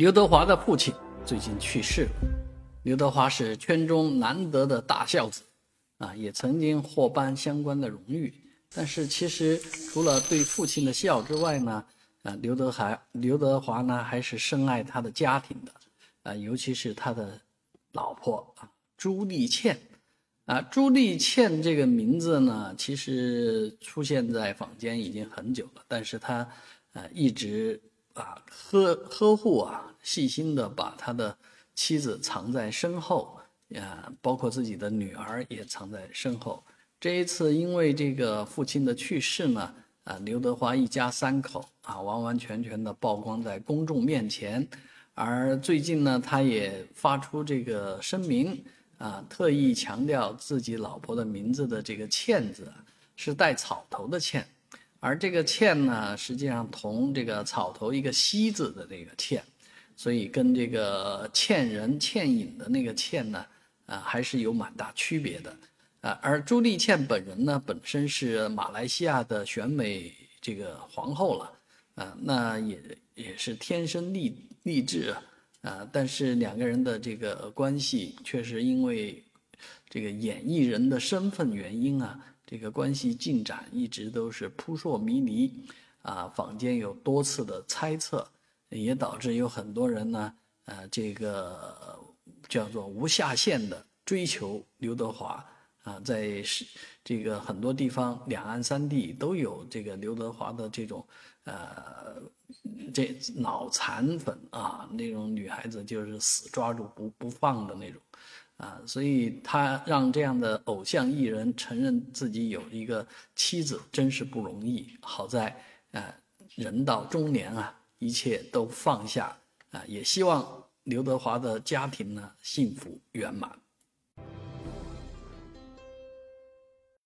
刘德华的父亲最近去世了。刘德华是圈中难得的大孝子，啊，也曾经获颁相关的荣誉。但是其实除了对父亲的孝之外呢，啊，刘德华刘德华呢还是深爱他的家庭的，啊，尤其是他的老婆啊朱丽倩，啊朱丽倩这个名字呢，其实出现在坊间已经很久了，但是他啊一直啊呵呵护啊。细心的把他的妻子藏在身后，啊，包括自己的女儿也藏在身后。这一次因为这个父亲的去世呢，啊，刘德华一家三口啊，完完全全的曝光在公众面前。而最近呢，他也发出这个声明，啊，特意强调自己老婆的名字的这个“倩”字是带草头的“倩”，而这个“倩”呢，实际上同这个草头一个“西”字的这个“倩”。所以跟这个欠人欠饮的那个欠呢，啊，还是有蛮大区别的，啊，而朱丽倩本人呢，本身是马来西亚的选美这个皇后了，啊，那也也是天生丽丽质啊，啊，但是两个人的这个关系确实因为这个演艺人的身份原因啊，这个关系进展一直都是扑朔迷离，啊，坊间有多次的猜测。也导致有很多人呢，呃，这个叫做无下限的追求刘德华啊，在是这个很多地方，两岸三地都有这个刘德华的这种呃，这脑残粉啊，那种女孩子就是死抓住不不放的那种啊，所以他让这样的偶像艺人承认自己有一个妻子，真是不容易。好在呃，人到中年啊。一切都放下啊！也希望刘德华的家庭呢幸福圆满。